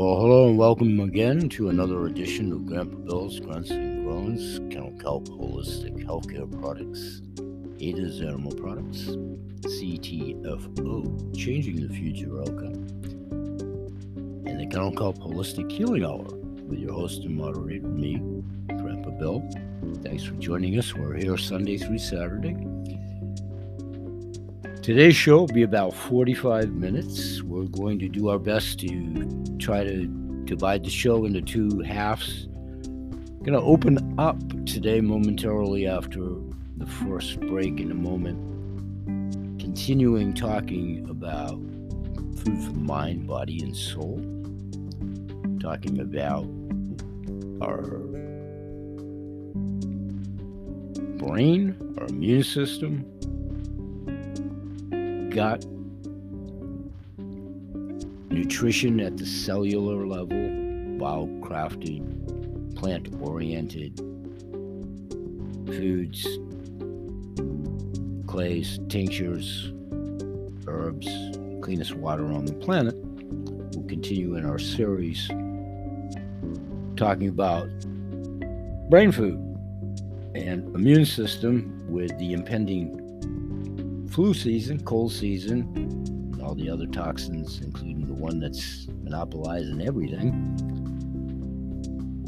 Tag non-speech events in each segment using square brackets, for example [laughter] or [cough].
Well, hello and welcome again to another edition of Grandpa Bill's Grunts and Groans, Kennel Kelp Holistic Healthcare Products, Ada's Animal Products, CTFO, Changing the Future Outcome, and the Kennel Kelp Holistic Healing Hour with your host and moderator, me, Grandpa Bill. Thanks for joining us. We're here Sunday through Saturday. Today's show will be about 45 minutes. We're going to do our best to try to divide the show into two halves. Going to open up today momentarily after the first break in a moment, continuing talking about food for mind, body, and soul. Talking about our brain, our immune system, gut, nutrition at the cellular level, wild crafted, plant oriented foods, clays, tinctures, herbs, cleanest water on the planet. We'll continue in our series talking about brain food and immune system with the impending flu season, cold season, and all the other toxins, including the one that's monopolizing everything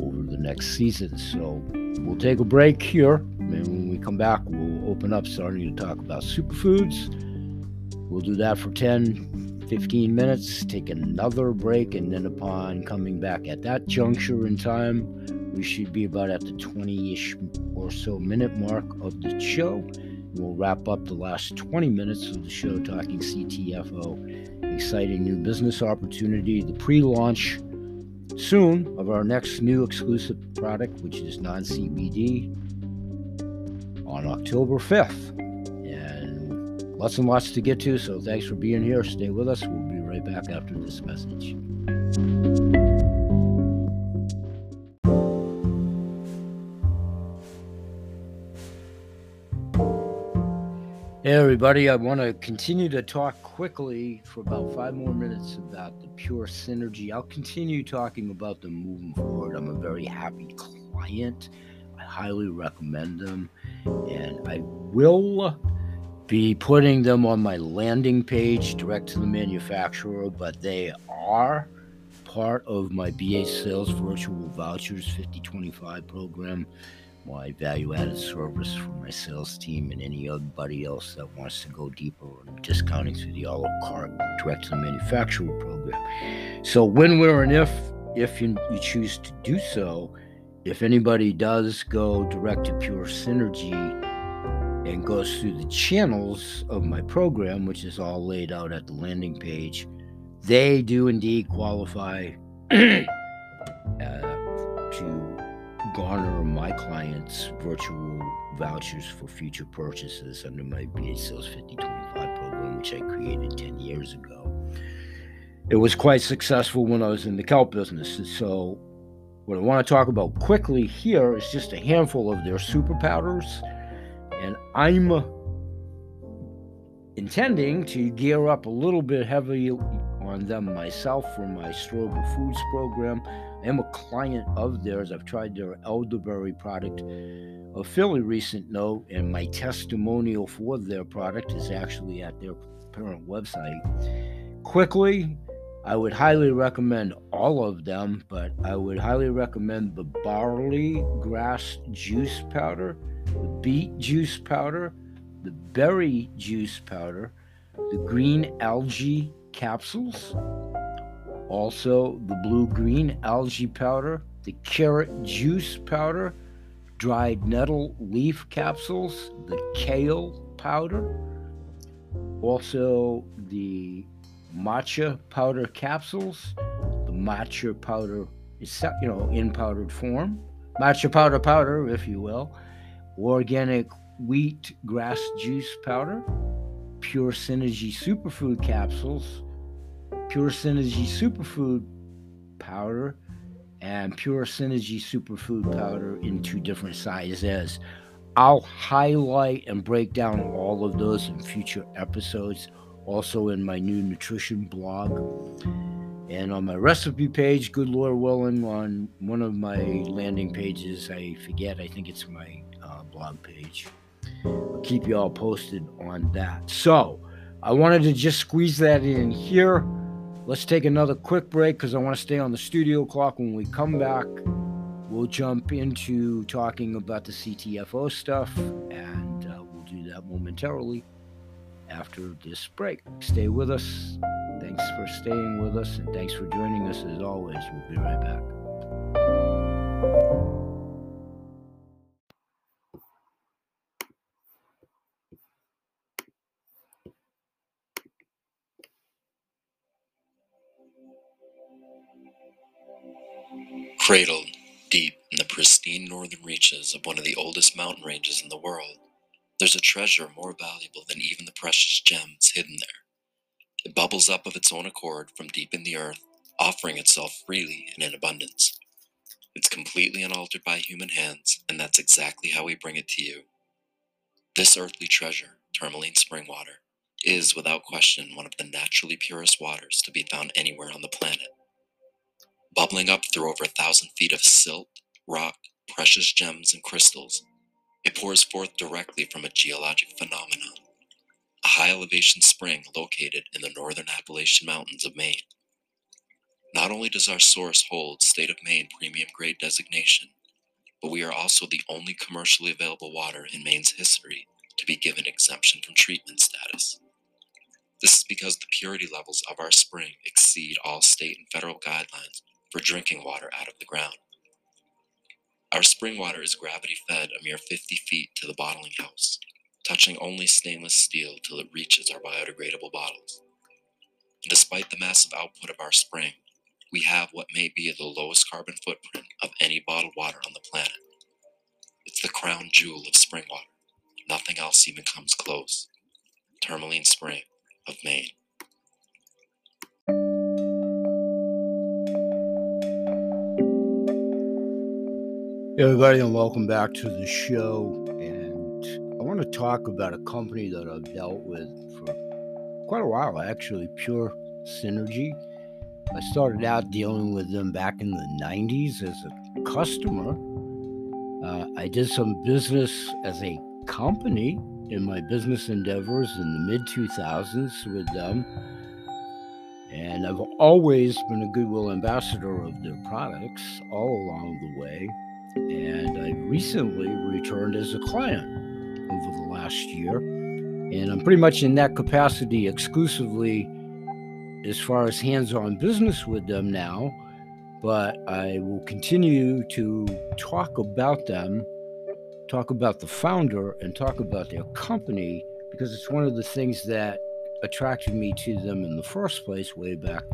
over the next season. So we'll take a break here. And when we come back, we'll open up starting to talk about superfoods. We'll do that for 10, 15 minutes, take another break, and then upon coming back at that juncture in time, we should be about at the 20 ish or so minute mark of the show. We'll wrap up the last 20 minutes of the show talking CTFO, exciting new business opportunity, the pre launch soon of our next new exclusive product, which is non CBD, on October 5th. And lots and lots to get to, so thanks for being here. Stay with us. We'll be right back after this message. Hey, everybody. I want to continue to talk quickly for about five more minutes about the Pure Synergy. I'll continue talking about them moving forward. I'm a very happy client. I highly recommend them. And I will be putting them on my landing page direct to the manufacturer, but they are part of my BA Sales Virtual Vouchers 5025 program my value added service for my sales team and anybody else that wants to go deeper on discounting through the a la carte direct to the manufacturer program. So when, where, and if if you, you choose to do so, if anybody does go direct to Pure Synergy and goes through the channels of my program, which is all laid out at the landing page, they do indeed qualify [clears throat] uh, to garner my clients virtual vouchers for future purchases under my BA Sales 5025 program, which I created 10 years ago. It was quite successful when I was in the kelp business. So, what I want to talk about quickly here is just a handful of their super powders. And I'm intending to gear up a little bit heavy on them myself for my Strobel Foods program I am a client of theirs. I've tried their elderberry product. A fairly recent note, and my testimonial for their product is actually at their parent website. Quickly, I would highly recommend all of them, but I would highly recommend the barley grass juice powder, the beet juice powder, the berry juice powder, the green algae capsules, also, the blue green algae powder, the carrot juice powder, dried nettle leaf capsules, the kale powder, also the matcha powder capsules, the matcha powder you know in powdered form, matcha powder powder, if you will, organic wheat grass juice powder, pure synergy superfood capsules Pure Synergy Superfood Powder and Pure Synergy Superfood Powder in two different sizes. I'll highlight and break down all of those in future episodes, also in my new nutrition blog. And on my recipe page, good Lord willing, on one of my landing pages, I forget, I think it's my uh, blog page. I'll keep you all posted on that. So I wanted to just squeeze that in here. Let's take another quick break because I want to stay on the studio clock. When we come back, we'll jump into talking about the CTFO stuff, and uh, we'll do that momentarily after this break. Stay with us. Thanks for staying with us, and thanks for joining us as always. We'll be right back. Cradled deep in the pristine northern reaches of one of the oldest mountain ranges in the world, there's a treasure more valuable than even the precious gems hidden there. It bubbles up of its own accord from deep in the earth, offering itself freely and in abundance. It's completely unaltered by human hands, and that's exactly how we bring it to you. This earthly treasure, tourmaline spring water, is without question one of the naturally purest waters to be found anywhere on the planet bubbling up through over a thousand feet of silt, rock, precious gems, and crystals. It pours forth directly from a geologic phenomenon, a high elevation spring located in the northern Appalachian Mountains of Maine. Not only does our source hold State of Maine premium grade designation, but we are also the only commercially available water in Maine's history to be given exemption from treatment status. This is because the purity levels of our spring exceed all state and federal guidelines for drinking water out of the ground. Our spring water is gravity fed a mere 50 feet to the bottling house, touching only stainless steel till it reaches our biodegradable bottles. And despite the massive output of our spring, we have what may be the lowest carbon footprint of any bottled water on the planet. It's the crown jewel of spring water. Nothing else even comes close. Tourmaline Spring of Maine. Everybody, and welcome back to the show. And I want to talk about a company that I've dealt with for quite a while, actually, Pure Synergy. I started out dealing with them back in the 90s as a customer. Uh, I did some business as a company in my business endeavors in the mid 2000s with them. And I've always been a Goodwill ambassador of their products all along the way and I recently returned as a client over the last year. And I'm pretty much in that capacity exclusively as far as hands on business with them now. But I will continue to talk about them, talk about the founder, and talk about their company because it's one of the things that attracted me to them in the first place, way back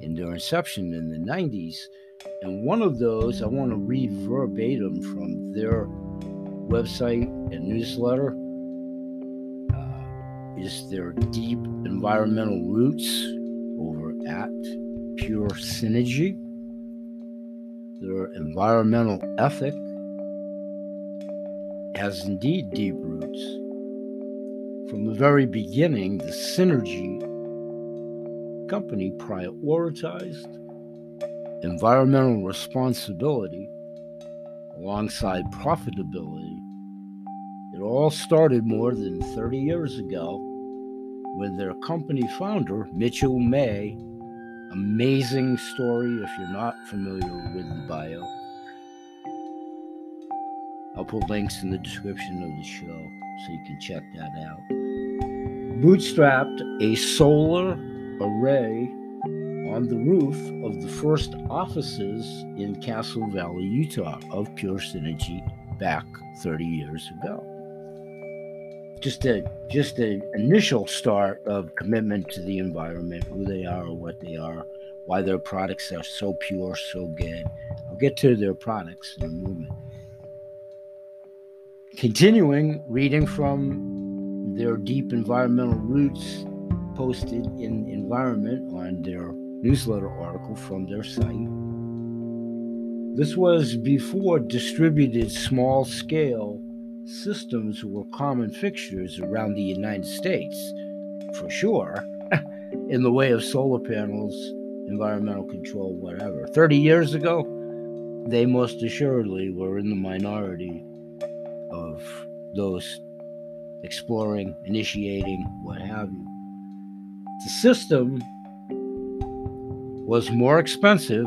in their inception in the 90s. And one of those, I want to read verbatim from their website and newsletter, uh, is their deep environmental roots over at Pure Synergy. Their environmental ethic has indeed deep roots. From the very beginning, the Synergy company prioritized environmental responsibility alongside profitability. It all started more than 30 years ago with their company founder, Mitchell May. Amazing story if you're not familiar with the bio. I'll put links in the description of the show so you can check that out. Bootstrapped a solar array on the roof of the first offices in Castle Valley, Utah, of Pure Synergy back 30 years ago. Just a just an initial start of commitment to the environment, who they are, what they are, why their products are so pure, so good. I'll get to their products in a moment. Continuing reading from their deep environmental roots posted in environment on their newsletter article from their site. This was before distributed small scale systems were common fixtures around the United States, for sure, [laughs] in the way of solar panels environmental control, whatever. 30 years ago, they most assuredly were in the minority of those exploring, initiating, what have you. The system was more expensive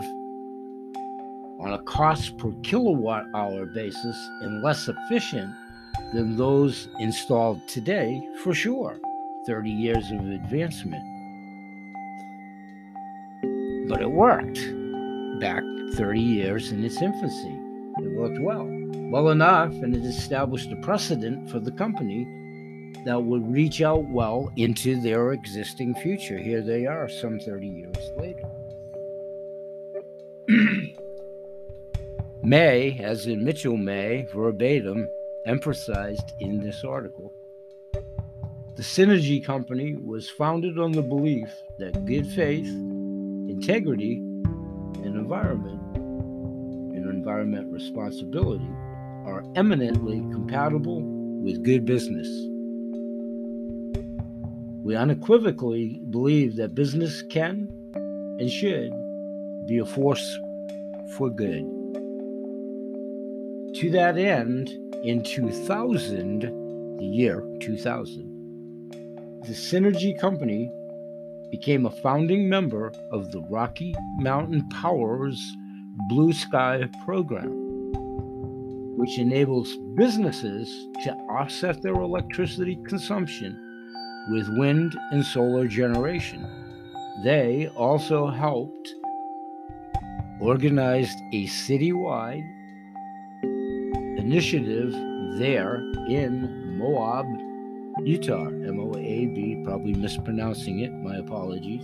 on a cost per kilowatt hour basis and less efficient than those installed today, for sure. 30 years of advancement. But it worked back 30 years in its infancy. It worked well, well enough, and it established a precedent for the company that would reach out well into their existing future. Here they are, some 30 years later. [clears throat] May, as in Mitchell May, verbatim, emphasized in this article. The Synergy Company was founded on the belief that good faith, integrity, and environment and environment responsibility are eminently compatible with good business. We unequivocally believe that business can and should be a force for good. To that end, in 2000, the year 2000, the Synergy Company became a founding member of the Rocky Mountain Power's Blue Sky program, which enables businesses to offset their electricity consumption with wind and solar generation. They also helped organize a citywide initiative there in Moab, Utah. M O A B, probably mispronouncing it, my apologies,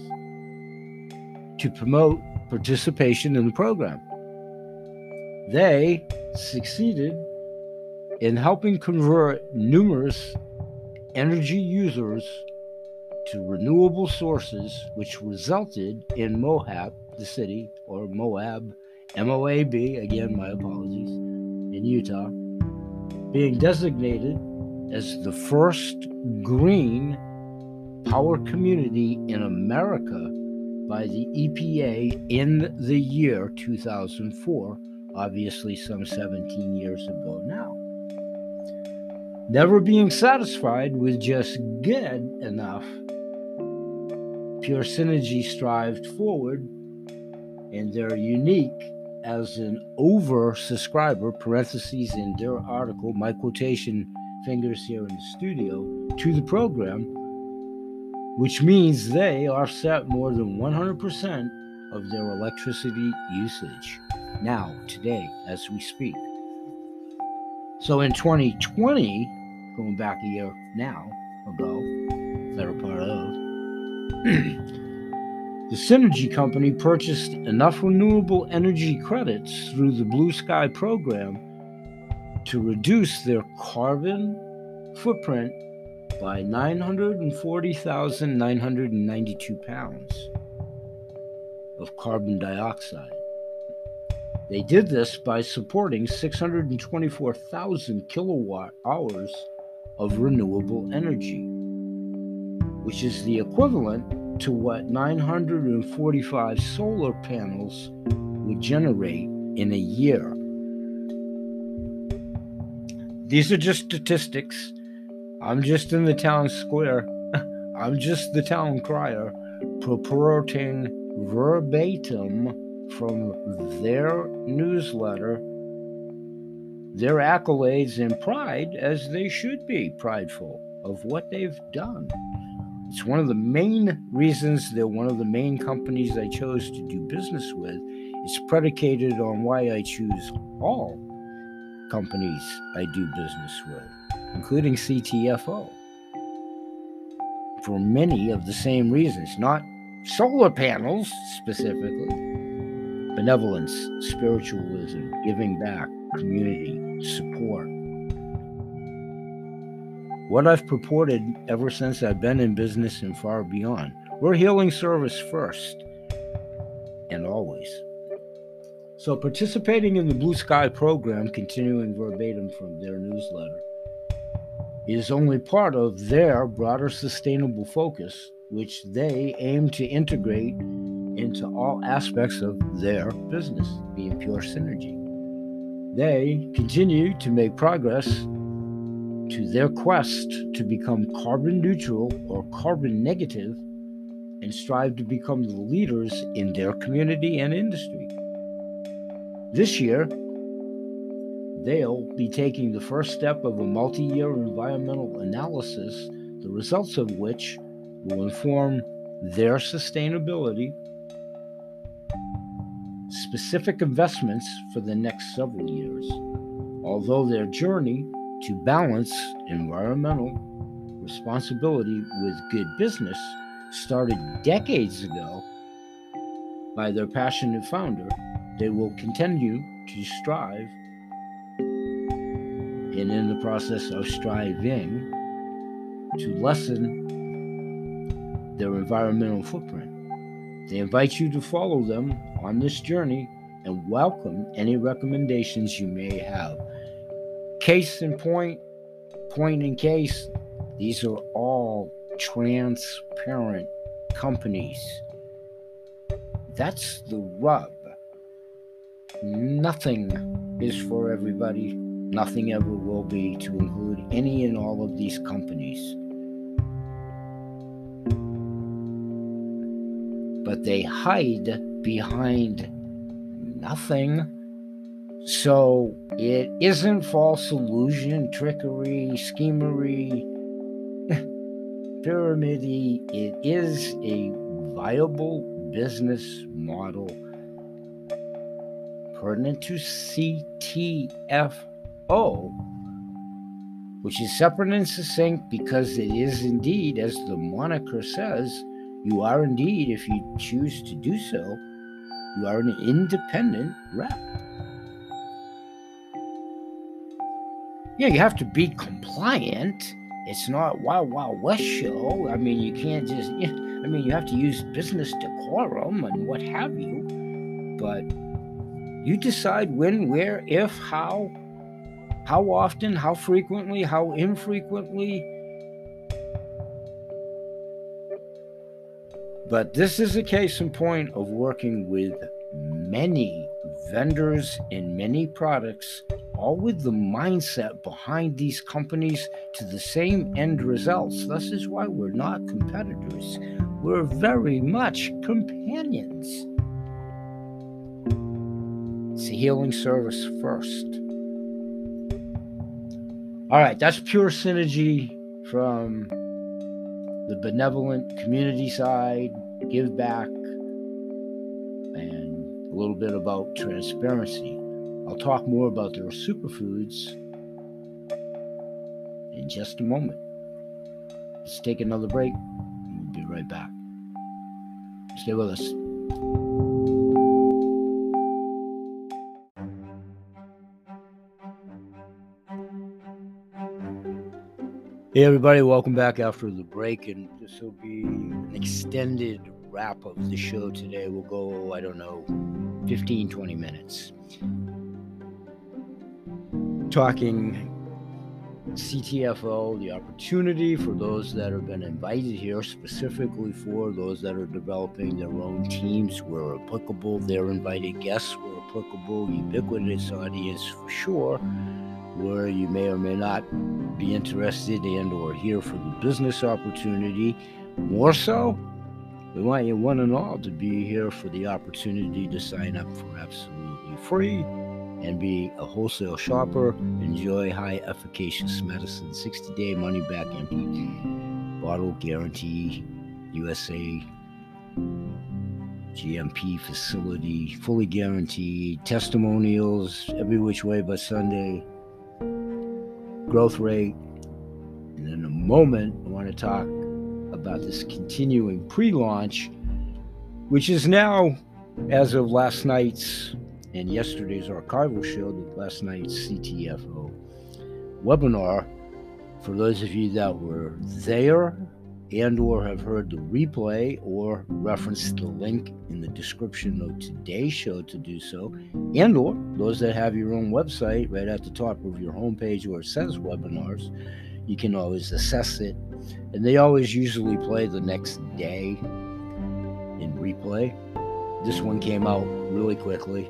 to promote participation in the program. They succeeded in helping convert numerous energy users to renewable sources, which resulted in Moab, the city, or Moab, M O A B, again, my apologies, in Utah, being designated as the first green power community in America by the EPA in the year 2004, obviously some 17 years ago now. Never being satisfied with just good enough, Pure Synergy strived forward, and they're unique as an over subscriber, parentheses in their article, my quotation fingers here in the studio, to the program, which means they offset more than 100% of their electricity usage now, today, as we speak. So in 2020, going back a year now ago, better part of, [clears throat] The Synergy Company purchased enough renewable energy credits through the Blue Sky program to reduce their carbon footprint by 940,992 pounds of carbon dioxide. They did this by supporting 624,000 kilowatt hours of renewable energy, which is the equivalent to what 945 solar panels would generate in a year. These are just statistics. I'm just in the town square. [laughs] I'm just the town crier purporting verbatim from their newsletter their accolades and pride as they should be prideful of what they've done. It's one of the main reasons they're one of the main companies I chose to do business with. It's predicated on why I choose all companies I do business with, including CTFO. For many of the same reasons, not solar panels specifically, benevolence, spiritualism, giving back, community, support what I've purported ever since I've been in business and far beyond. We're healing service first and always. So, participating in the Blue Sky program, continuing verbatim from their newsletter, is only part of their broader sustainable focus, which they aim to integrate into all aspects of their business, being pure synergy. They continue to make progress to their quest to become carbon neutral or carbon negative and strive to become the leaders in their community and industry. This year, they'll be taking the first step of a multi year environmental analysis, the results of which will inform their sustainability, specific investments for the next several years. Although their journey to balance environmental responsibility with good business started decades ago by their passionate founder, they will continue to strive and in the process of striving to lessen their environmental footprint. They invite you to follow them on this journey and welcome any recommendations you may have. Case in point, point in case, these are all transparent companies. That's the rub. Nothing is for everybody. Nothing ever will be to include any and all of these companies. But they hide behind nothing. So it isn't false illusion, trickery, schemery, [laughs] pyramidy. It is a viable business model pertinent to CTFO, which is separate and succinct because it is indeed, as the moniker says, you are indeed, if you choose to do so, you are an independent rep. Yeah, you have to be compliant. It's not Wild Wild West show. I mean, you can't just. I mean, you have to use business decorum and what have you. But you decide when, where, if, how, how often, how frequently, how infrequently. But this is a case in point of working with many vendors in many products all with the mindset behind these companies to the same end results. This is why we're not competitors. We're very much companions. It's a healing service first. All right, that's pure synergy from the benevolent community side, give back, and a little bit about transparency. I'll talk more about their superfoods in just a moment. Let's take another break. We'll be right back. Stay with us. Hey, everybody, welcome back after the break. And this will be an extended wrap of the show today. We'll go, I don't know, 15, 20 minutes talking CTFO, the opportunity for those that have been invited here, specifically for those that are developing their own teams where applicable, their invited guests were applicable, ubiquitous audience for sure, where you may or may not be interested and or here for the business opportunity. More so, we want you one and all to be here for the opportunity to sign up for absolutely free and be a wholesale shopper. Enjoy high efficacious medicine, 60 day money back empty bottle guarantee, USA GMP facility, fully guaranteed, testimonials every which way but Sunday, growth rate. And in a moment, I want to talk about this continuing pre launch, which is now, as of last night's and yesterday's archival show, last night's CTFO webinar. For those of you that were there and or have heard the replay or referenced the link in the description of today's show to do so and or those that have your own website right at the top of your homepage where it says webinars you can always assess it and they always usually play the next day in replay this one came out really quickly.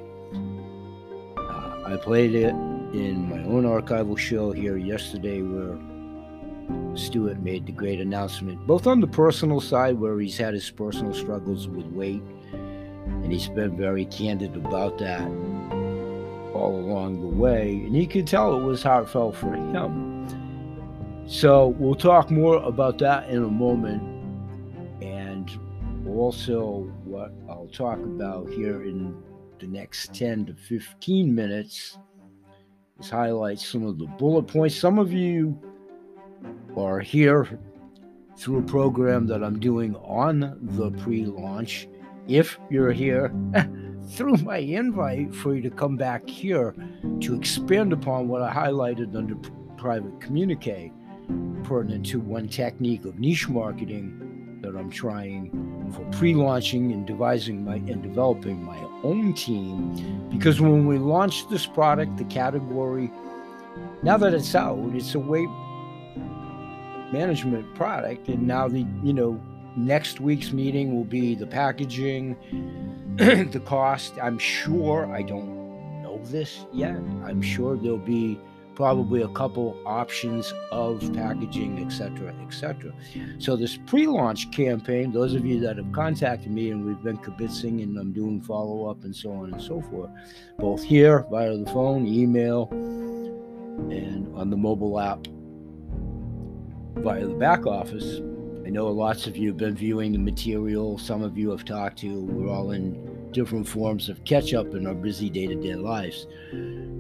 I played it in my own archival show here yesterday where Stuart made the great announcement, both on the personal side, where he's had his personal struggles with weight, and he's been very candid about that all along the way. And you could tell it was heartfelt for him. So we'll talk more about that in a moment. And also, what I'll talk about here in the next 10 to 15 minutes is highlight some of the bullet points. Some of you are here through a program that I'm doing on the pre launch. If you're here [laughs] through my invite for you to come back here to expand upon what I highlighted under private communique, pertinent to one technique of niche marketing that I'm trying for pre-launching and devising my and developing my own team. Because when we launched this product, the category, now that it's out, it's a weight management product, and now the you know next week's meeting will be the packaging, [clears throat] the cost. I'm sure I don't know this yet. I'm sure there'll be probably a couple options of packaging, etc., etc. So this pre-launch campaign, those of you that have contacted me and we've been kibitzing and I'm doing follow-up and so on and so forth, both here via the phone, email, and on the mobile app via the back office. I know lots of you have been viewing the material. Some of you have talked to. We're all in different forms of catch up in our busy day to day lives.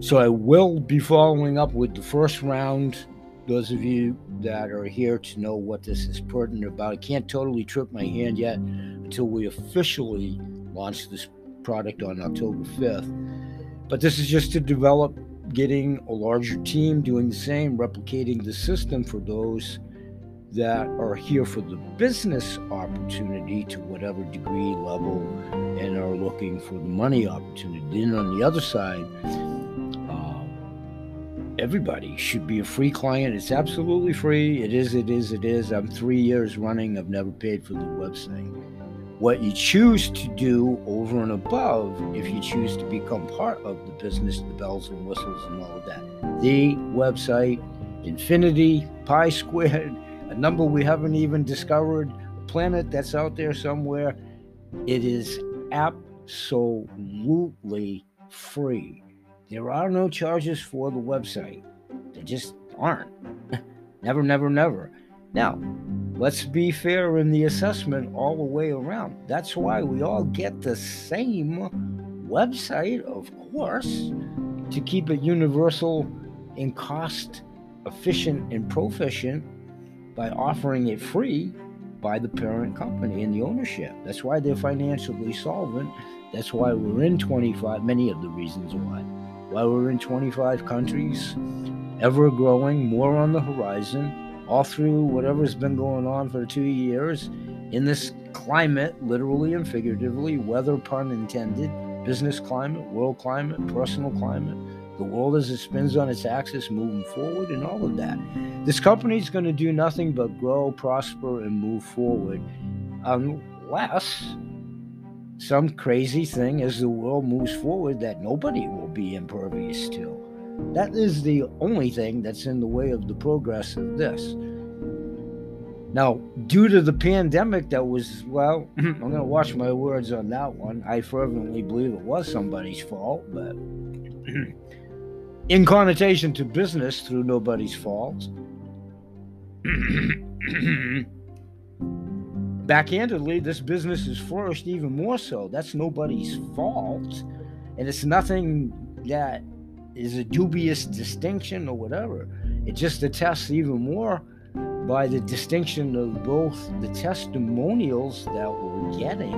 So I will be following up with the first round. Those of you that are here to know what this is pertinent about, I can't totally trip my hand yet until we officially launch this product on October 5th. But this is just to develop getting a larger team doing the same, replicating the system for those that are here for the business opportunity to whatever degree level and are looking for the money opportunity. Then on the other side, uh, everybody should be a free client. It's absolutely free. It is, it is, it is. I'm three years running. I've never paid for the website. What you choose to do over and above, if you choose to become part of the business, the bells and whistles and all of that, the website, infinity, pi squared, a number we haven't even discovered, a planet that's out there somewhere. It is absolutely free. There are no charges for the website. There just aren't. [laughs] never, never, never. Now, let's be fair in the assessment all the way around. That's why we all get the same website, of course, to keep it universal and cost efficient and proficient by offering it free by the parent company and the ownership. That's why they're financially solvent. That's why we're in 25, many of the reasons why. Why we're in 25 countries, ever growing, more on the horizon, all through whatever's been going on for two years in this climate, literally and figuratively, weather pun intended, business climate, world climate, personal climate the world as it spins on its axis moving forward and all of that. This company is going to do nothing but grow, prosper, and move forward unless some crazy thing as the world moves forward that nobody will be impervious to. That is the only thing that's in the way of the progress of this. Now, due to the pandemic, that was, well, [clears throat] I'm going to watch my words on that one. I fervently believe it was somebody's fault, but [clears throat] in connotation to business through nobody's fault. [clears throat] Backhandedly, this business has flourished even more so. That's nobody's fault. And it's nothing that is a dubious distinction or whatever. It just attests even more by the distinction of both the testimonials that we're getting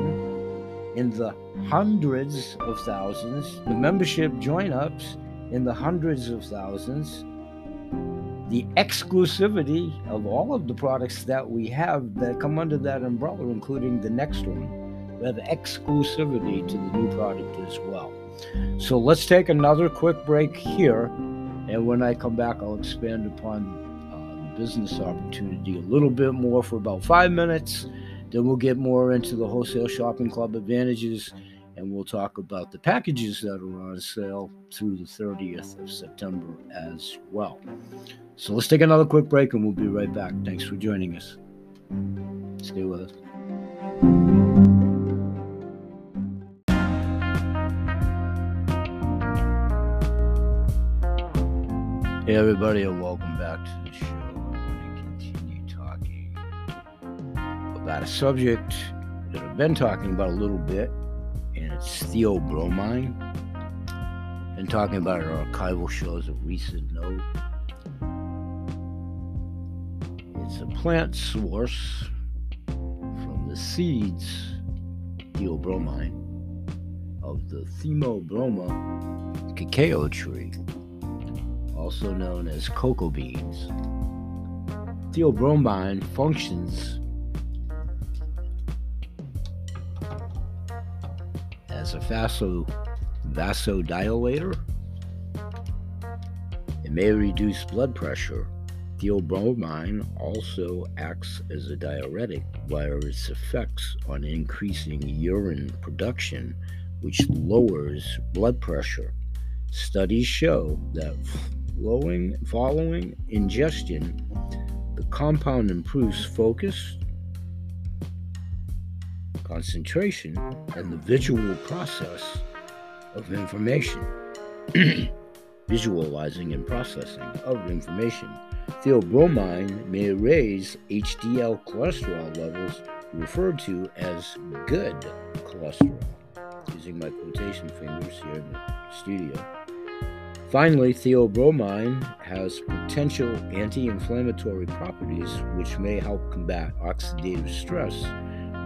in the hundreds of thousands, the membership join ups, in the hundreds of thousands. The exclusivity of all of the products that we have that come under that umbrella, including the next one, we have exclusivity to the new product as well. So let's take another quick break here. And when I come back, I'll expand upon uh, the business opportunity a little bit more for about five minutes. Then we'll get more into the wholesale shopping club advantages and we'll talk about the packages that are on sale through the 30th of September as well. So let's take another quick break and we'll be right back. Thanks for joining us. Stay with us. Hey, everybody, and welcome back to the show. I want to continue talking about a subject that I've been talking about a little bit, theobromine. Been talking about on archival shows of recent note. It's a plant source from the seeds, theobromine, of the Theobroma cacao tree also known as cocoa beans. Theobromine functions as a vaso, vasodilator. It may reduce blood pressure. Theobromine also acts as a diuretic via its effects on increasing urine production, which lowers blood pressure. Studies show that following, following ingestion, the compound improves focus, concentration, and the visual process of information. [clears throat] Visualizing and processing of information. Theobromine may raise HDL cholesterol levels, referred to as good cholesterol. Using my quotation fingers here in the studio. Finally, theobromine has potential anti inflammatory properties which may help combat oxidative stress,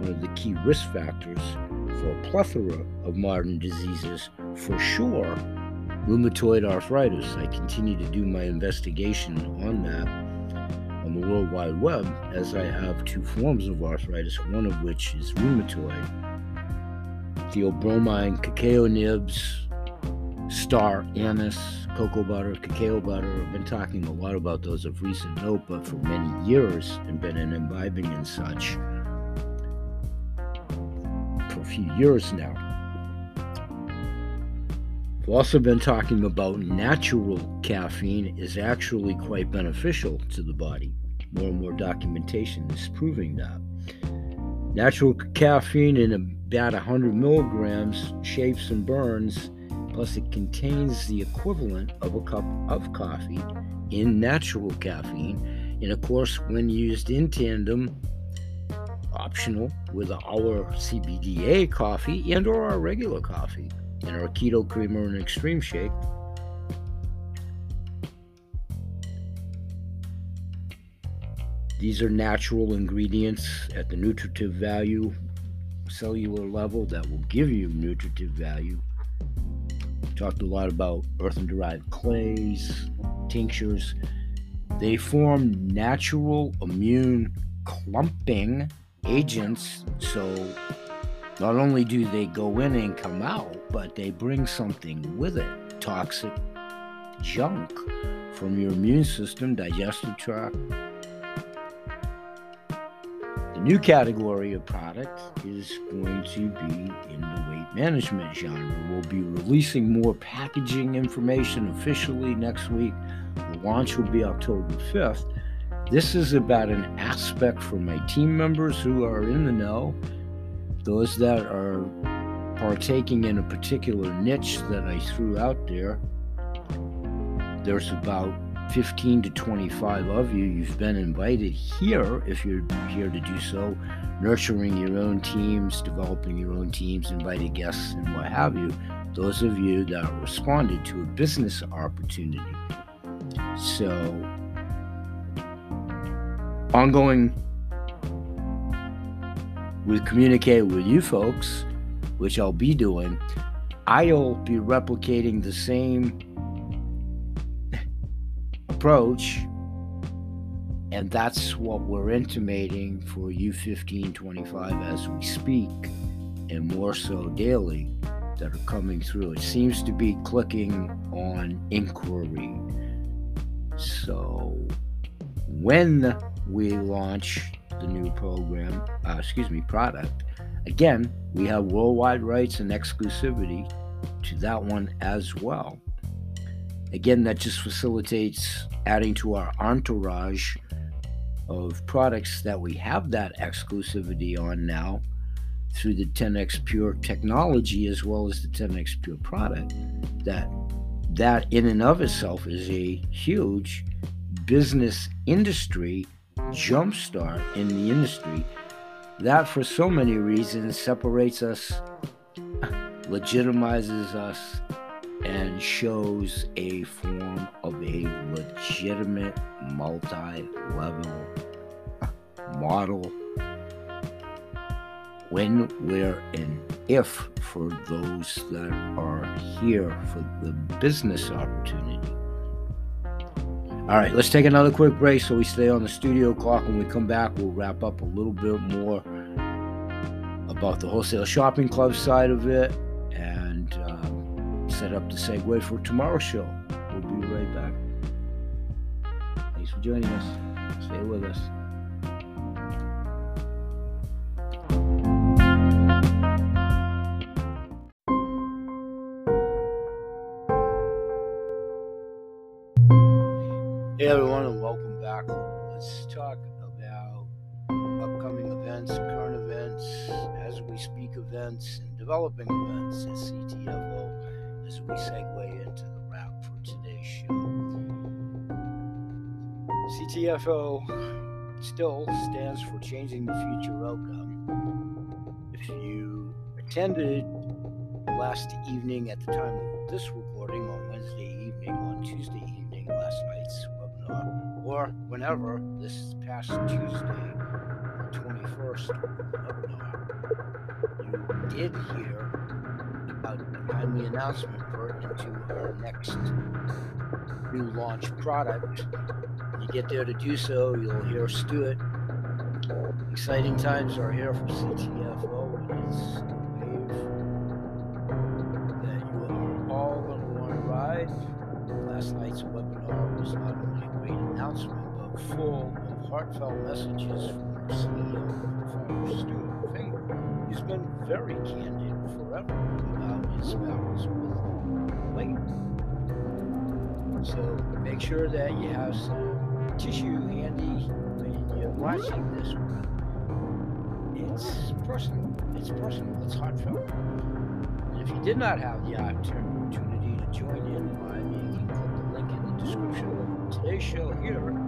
one of the key risk factors for a plethora of modern diseases, for sure, rheumatoid arthritis. I continue to do my investigation on that on the World Wide Web as I have two forms of arthritis, one of which is rheumatoid. Theobromine cacao nibs star anise, cocoa butter, cacao butter. I've been talking a lot about those of recent note, but for many years and been an imbibing and such for a few years now. I've also been talking about natural caffeine is actually quite beneficial to the body. More and more documentation is proving that. Natural caffeine in about 100 milligrams shapes and burns Plus, it contains the equivalent of a cup of coffee in natural caffeine. And of course, when used in tandem, optional with our CBDA coffee and or our regular coffee and our keto creamer and extreme shake. These are natural ingredients at the nutritive value cellular level that will give you nutritive value Talked a lot about earth and derived clays, tinctures. They form natural immune clumping agents. So not only do they go in and come out, but they bring something with it toxic junk from your immune system, digestive tract, The new category of product is going to be in the weight management genre. We'll be releasing more packaging information officially next week. The launch will be October 5th. This is about an aspect for my team members who are in the know, those that are partaking in a particular niche that I threw out there. There's about 15 to 25 of you, you've been invited here if you're here to do so, nurturing your own teams, developing your own teams, invited guests, and what have you. Those of you that responded to a business opportunity. So, ongoing with communicate with you folks, which I'll be doing. I'll be replicating the same approach. And that's what we're intimating for U1525 as we speak, and more so daily that are coming through. It seems to be clicking on inquiry. So when we launch the new program, uh, excuse me, product, Again, we have worldwide rights and exclusivity to that one as well. Again, that just facilitates adding to our entourage of products that we have that exclusivity on now through the 10x Pure technology as well as the 10x Pure product. That that in and of itself is a huge business industry jumpstart in the industry that for so many reasons separates us legitimizes us and shows a form of a legitimate multi-level model when, where, and if for those that are here for the business opportunity. All right, let's take another quick break so we stay on the studio clock. When we come back, we'll wrap up a little bit more about the wholesale shopping club side of it and um, set up the segue for tomorrow's show. We'll be right back. Thanks for joining us. Stay with us. Developing events at CTFO as we segue into the wrap for today's show. CTFO still stands for Changing the Future Outcome. If you attended last evening at the time of this recording on Wednesday evening, on Tuesday evening, last night's webinar, or whenever this past Tuesday, the 21st webinar, did hear about timely announcement pertinent to our next new launch product. When you get there to do so, you'll hear Stuart. Exciting times are here for CTFO. It is wave that you are all going to want to ride. Last night's webinar was not only a great announcement, but full of heartfelt messages from our CEO, been very candid forever about his battles with weight. So make sure that you have some tissue handy when you're watching this one. It's personal. It's personal. It's heartfelt. And if you did not have the opportunity to join in live, you can click the link in the description of today's show here.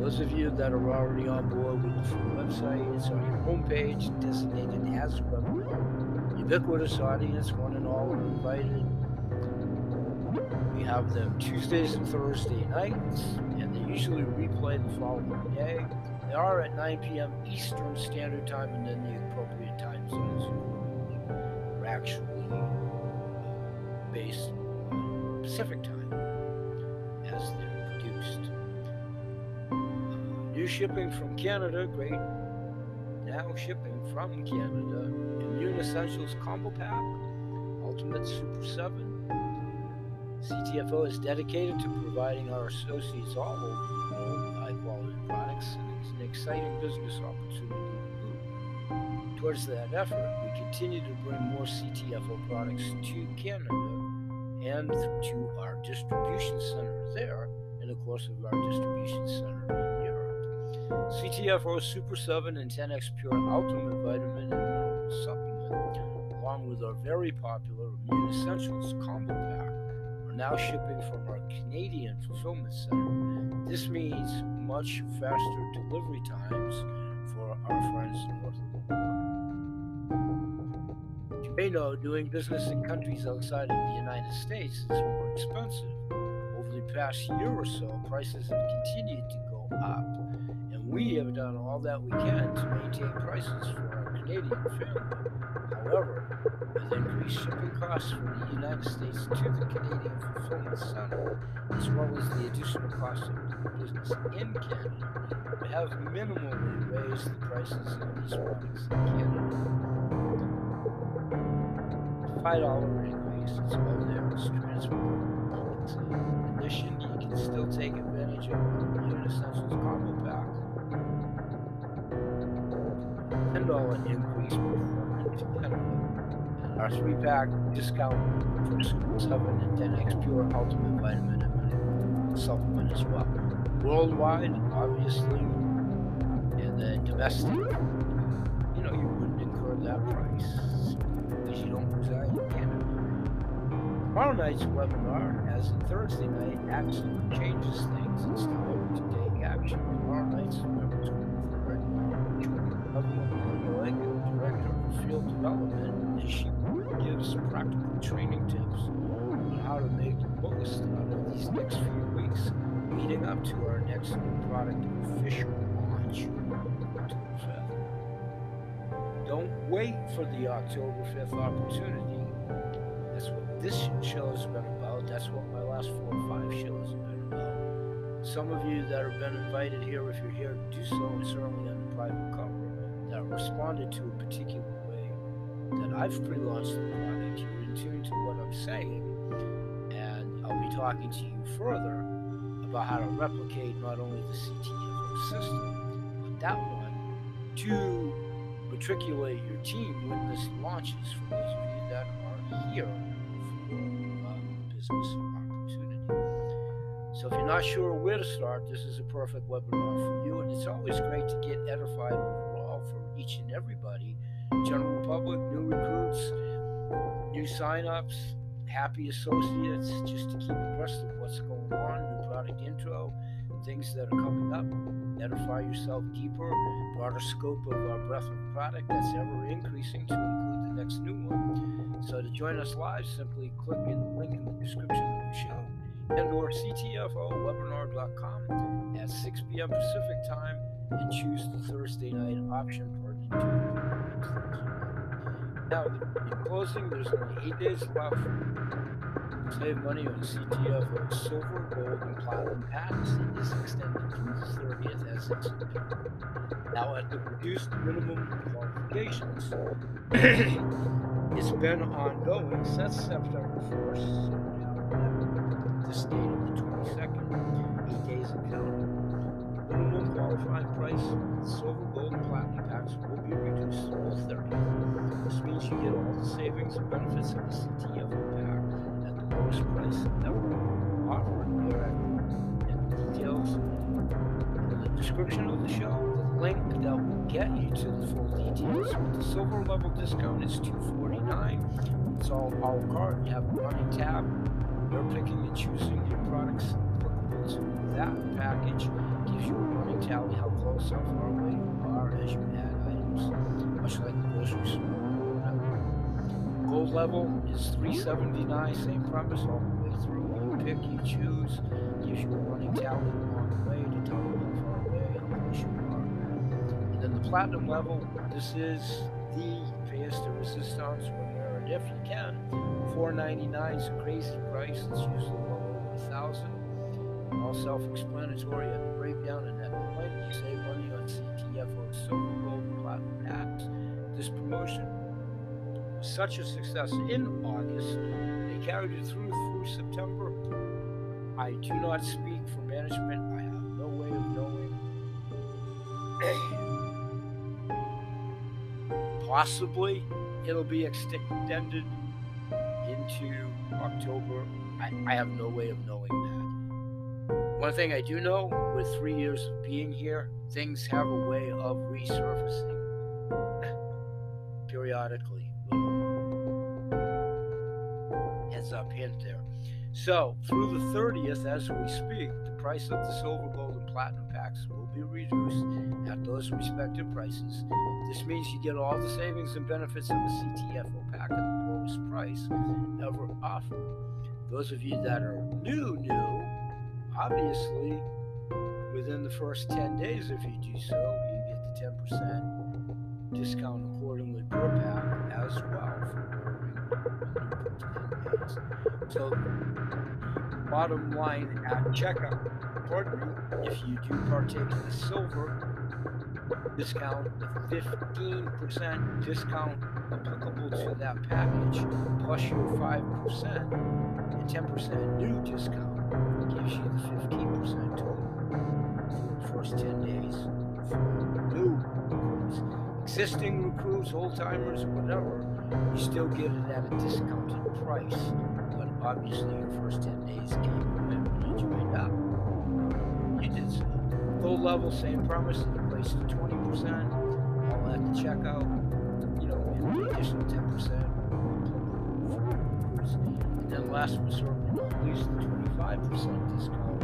Those of you that are already on board with the free website, it's on your homepage designated as webinar. Ubiquitous audience, one and all are invited. We have them Tuesdays and Thursday nights, and they usually replay the following day. They are at 9 p.m. Eastern Standard Time, and then the appropriate time zones are actually based on Pacific Time as. Uh, new shipping from Canada, great. Now shipping from Canada, Immune Essentials Combo Pack, Ultimate Super 7. CTFO is dedicated to providing our associates all over the world high quality products, and it's an exciting business opportunity. Towards that effort, we continue to bring more CTFO products to Canada and to our distribution center there, and of course, of our distribution center. CTFO Super 7 and 10X Pure Ultimate Vitamin and Mineral Supplement, along with our very popular Immune Essentials Combo Pack are now shipping from our Canadian fulfillment center. This means much faster delivery times for our friends north of the border. You may know doing business in countries outside of the United States is more expensive. Over the past year or so, prices have continued to go up, we have done all that we can to maintain prices for our Canadian family. However, with increased shipping costs from the United States to the Canadian Fulfillment Center, as well as the additional cost of doing business in Canada, we have minimally raised the prices of these products in Canada. Five dollar increase is all there is transport. In addition, you can still take advantage of the Immune Essentials Combo Pack $10 increase our three pack discount for Super 7 and 10X Pure Ultimate Vitamin and supplement as well. Worldwide, obviously, and then domestic, you know, you wouldn't incur that price because you don't reside in Canada. Tomorrow night's webinar, as in Thursday night, actually changes things instead to take action. Tomorrow night's members Director of Field Development, and she gives practical training tips on how to make the most out of these next few weeks leading up to our next product official launch October 5th. Don't wait for the October 5th opportunity. That's what this show has been about. That's what my last four or five shows have been about. Some of you that have been invited here, if you're here, do so, and certainly on the private responded to a particular way that I've pre-launched the product. You're in tune to what I'm saying, and I'll be talking to you further about how to replicate not only the CTFO system, but that one to matriculate your team when this launches for those of you that are here for uh, business opportunity. So if you're not sure where to start, this is a perfect webinar for you. And it's always great to get edified each and everybody, general public, new recruits, new sign-ups, happy associates, just to keep abreast of what's going on, new product intro, things that are coming up. Edify yourself deeper, broader scope of our breadth of product that's ever increasing to include the next new one. So to join us live, simply click in the link in the description of the show and or ctfowebinar.com at 6 p.m. Pacific time and choose the Thursday night option Now, in closing, there's only eight days left Save money on CTFO silver, gold, and platinum packs and is extended through the 30th as now at the reduced minimum qualifications. [coughs] it's been ongoing since September 1st, so now this date of the 22nd, eight days ago. Qualifying price, silver, gold, platinum packs will be reduced to the 30th. This means you get all the savings and benefits of the CTFO pack at the lowest price ever offered here and details in the description of the show? The link that will get you to the full details with the silver level discount is 249 it's all a la carte. You have a running tab. You're picking and choosing your products applicable to that package gives you a running tally how close how far away you are as you add items much like the grocery store Gold level is 379, same premise all the way through. You pick, you choose, gives you a running tally along the way to tell you how far away, how close you are. And then the platinum level, this is the pièce de resistance, where and if you can, 499 is a crazy price. It's usually well over a thousand. All self-explanatory at the breakdown and at the point. You save money on CTFO silver, gold, and platinum packs. This promotion was such a success in August. They carried it through through September. I do not speak for management. I have no way of knowing. [clears throat] Possibly it'll be extended into October. I, I have no way of knowing that. One thing I do know with three years of being here, things have a way of resurfacing [laughs] periodically heads up hint there. So, through the 30th, as we speak, the price of the silver, gold, and platinum packs will be reduced at those respective prices. This means you get all the savings and benefits of a CTFO pack at the lowest price ever offered. Those of you that are new, new, obviously, within the first 10 days, if you do so, you get the 10% discount accordingly per pack as well so, bottom line at checkout, importantly, if you do partake in the silver discount, the 15% discount applicable to that package, plus your 5% and 10% new discount, gives you the 15% total for first 10 days for new recruits. existing recruits, old timers, whatever, you still get it at a discounted price. But obviously, your first 10 days came when you joined up. You did so. Full level, same promise, you place to 20%, all at the checkout, you know, the additional 10% and then last certainly not least, the 25% discount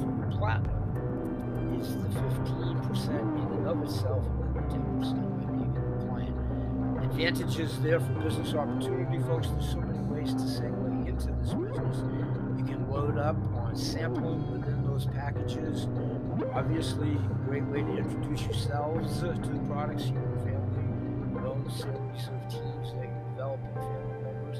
for the platinum is the 15% in and of itself, and the 10% by a client. Advantages there for business opportunity, folks. There's so many ways to segue into this business. You can load up on sampling within those packages. Obviously, great way to introduce yourselves uh, to the products, you and family, own series of teams that you develop and family members.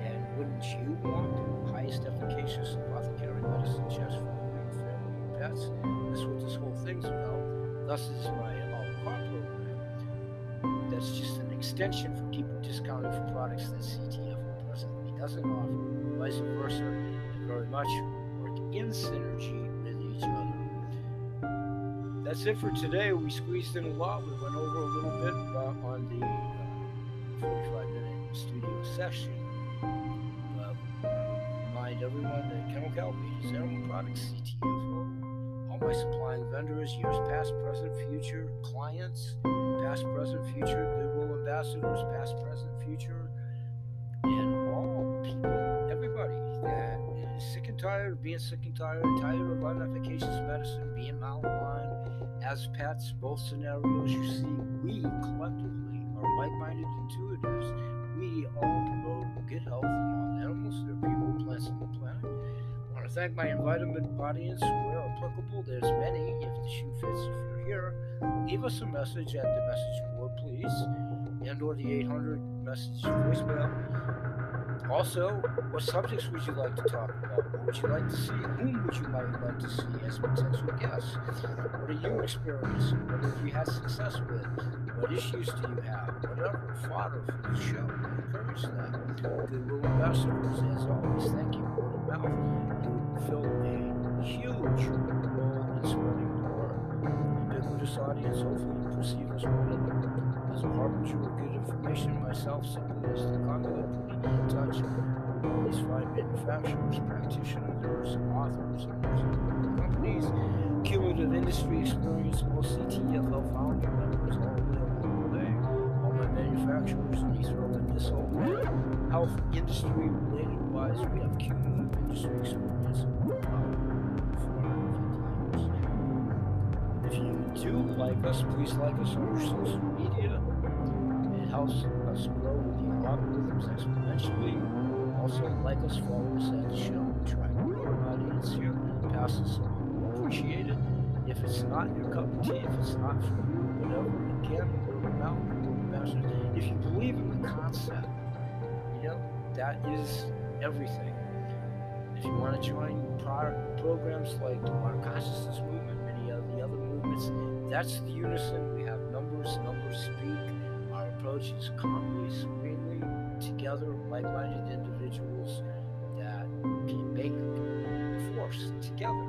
And wouldn't you want the highest efficacious apothecary medicine just for your family and pets? That's what this whole thing's about. Thus is my uh, all car program. That's just an extension for keeping discounted for products that CTFO presently doesn't offer, vice versa, very much work in synergy with each other. That's it for today. We squeezed in a lot. We went over a little bit uh, on the uh, 45 minute studio session. But remind everyone that Kennel Calpate is Animal Products CTFO. All my supplying vendors, years past, present, future, clients, past, present, future, goodwill ambassadors, past, present, future, being sick and tired, tired of unefficacious medicine, being malaligned, as pets, both scenarios you see, we collectively are like-minded intuitives. We all promote good health all animals, their people, plants, and the planet. I want to thank my environment audience where applicable. There's many. If the shoe fits, if you're here, leave us a message at the message board, please, and or the 800 message voicemail. Also, what subjects would you like to talk about? What would you like to see? Whom would you might like to see as potential guests? What are you experiencing? What have you had success with? What issues do you have? Whatever, fodder for the show. Encourage that. Goodwill ambassadors, as always, thank you. Word of mouth. You fill a huge role in spreading the word. Ubiquitous audience, hopefully, perceive us well as a harbinger of good information myself, simply as the conduit touch these fine manufacturers, practitioners, authors, of companies, cumulative industry experience, most CTFL founder members, all the way. All my manufacturers, and you throw in this whole health industry related wise, we have cumulative industry experience of about 450 years. If you do like us, please like us on our social media. It helps us grow with the algorithms exponentially. Also, like us, follow us at the show. Try to grow our audience here. Pass us on. Appreciate it. If it's not your cup of tea, if it's not for you, whatever, again, word of mouth. If you believe in the concept, you know, that is everything. If you want to join pro- programs like the Water Consciousness Movement, many of the other movements, that's the unison. We have numbers, numbers speak. Our approach is calmly, serenely, together, like-minded individuals that can make the force together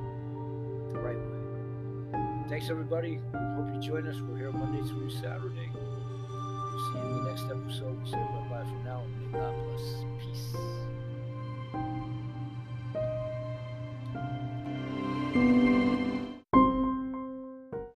the right way. Thanks, everybody. Hope you join us. We're here Monday through Saturday. We'll see you in the next episode. Say bye-bye for now, and may God bless. Peace.